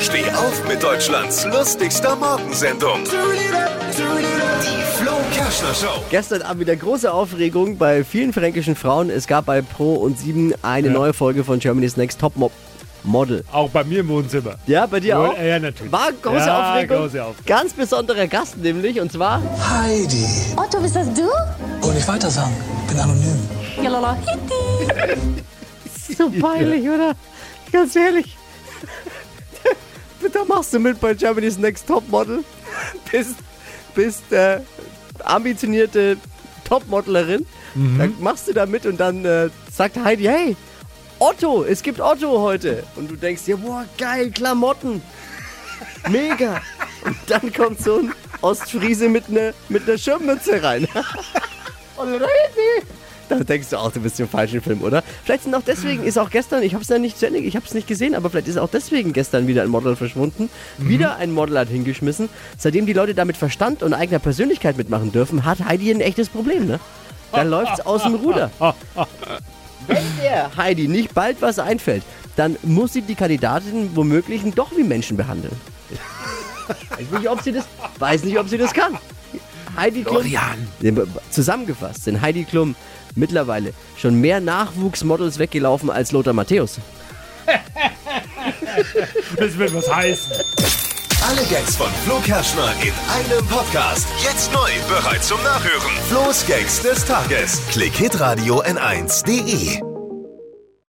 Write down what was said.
Steh auf mit Deutschlands lustigster Morgensendung. Die Flo Kerschner Show. Gestern Abend wieder große Aufregung bei vielen fränkischen Frauen. Es gab bei Pro und 7 eine neue Folge von Germany's Next Top Mo Model. Auch bei mir im Wohnzimmer. Ja, bei dir Wohl, auch? Ja, natürlich. War große ja, Aufregung. große Aufregung. Ganz besonderer Gast nämlich und zwar Heidi. Otto, bist das du? Und nicht weiter sagen. Bin anonym. Jalala, hitti. so peinlich, oder? Ganz ehrlich. Da machst du mit bei Germany's Next Top Model. Bist, bist äh, ambitionierte Topmodelerin. Dann machst du da mit und dann äh, sagt Heidi, hey, Otto, es gibt Otto heute. Und du denkst dir, boah, geil, Klamotten. Mega. Und dann kommt so ein Ostfriese mit einer mit ner Schirmmütze rein. Und Heidi. Da denkst du auch, du bist im falschen Film, oder? Vielleicht sind auch deswegen, ist auch gestern, ich habe es ja nicht zu Ende, ich habe es nicht gesehen, aber vielleicht ist auch deswegen gestern wieder ein Model verschwunden. Wieder ein Model hat hingeschmissen. Seitdem die Leute damit Verstand und eigener Persönlichkeit mitmachen dürfen, hat Heidi ein echtes Problem, ne? Da läuft's aus dem Ruder. Wenn der Heidi nicht bald was einfällt, dann muss sie die Kandidatin womöglich doch wie Menschen behandeln. Weiß nicht, ob sie das, weiß nicht, ob sie das kann. Heidi Klum. Zusammengefasst sind Heidi Klum mittlerweile schon mehr Nachwuchsmodels weggelaufen als Lothar Matthäus. Das wird was heißen. Alle Gags von Flo Kerschner in einem Podcast. Jetzt neu, bereit zum Nachhören. Flo's Gags des Tages. Klick Hitradio N1.de.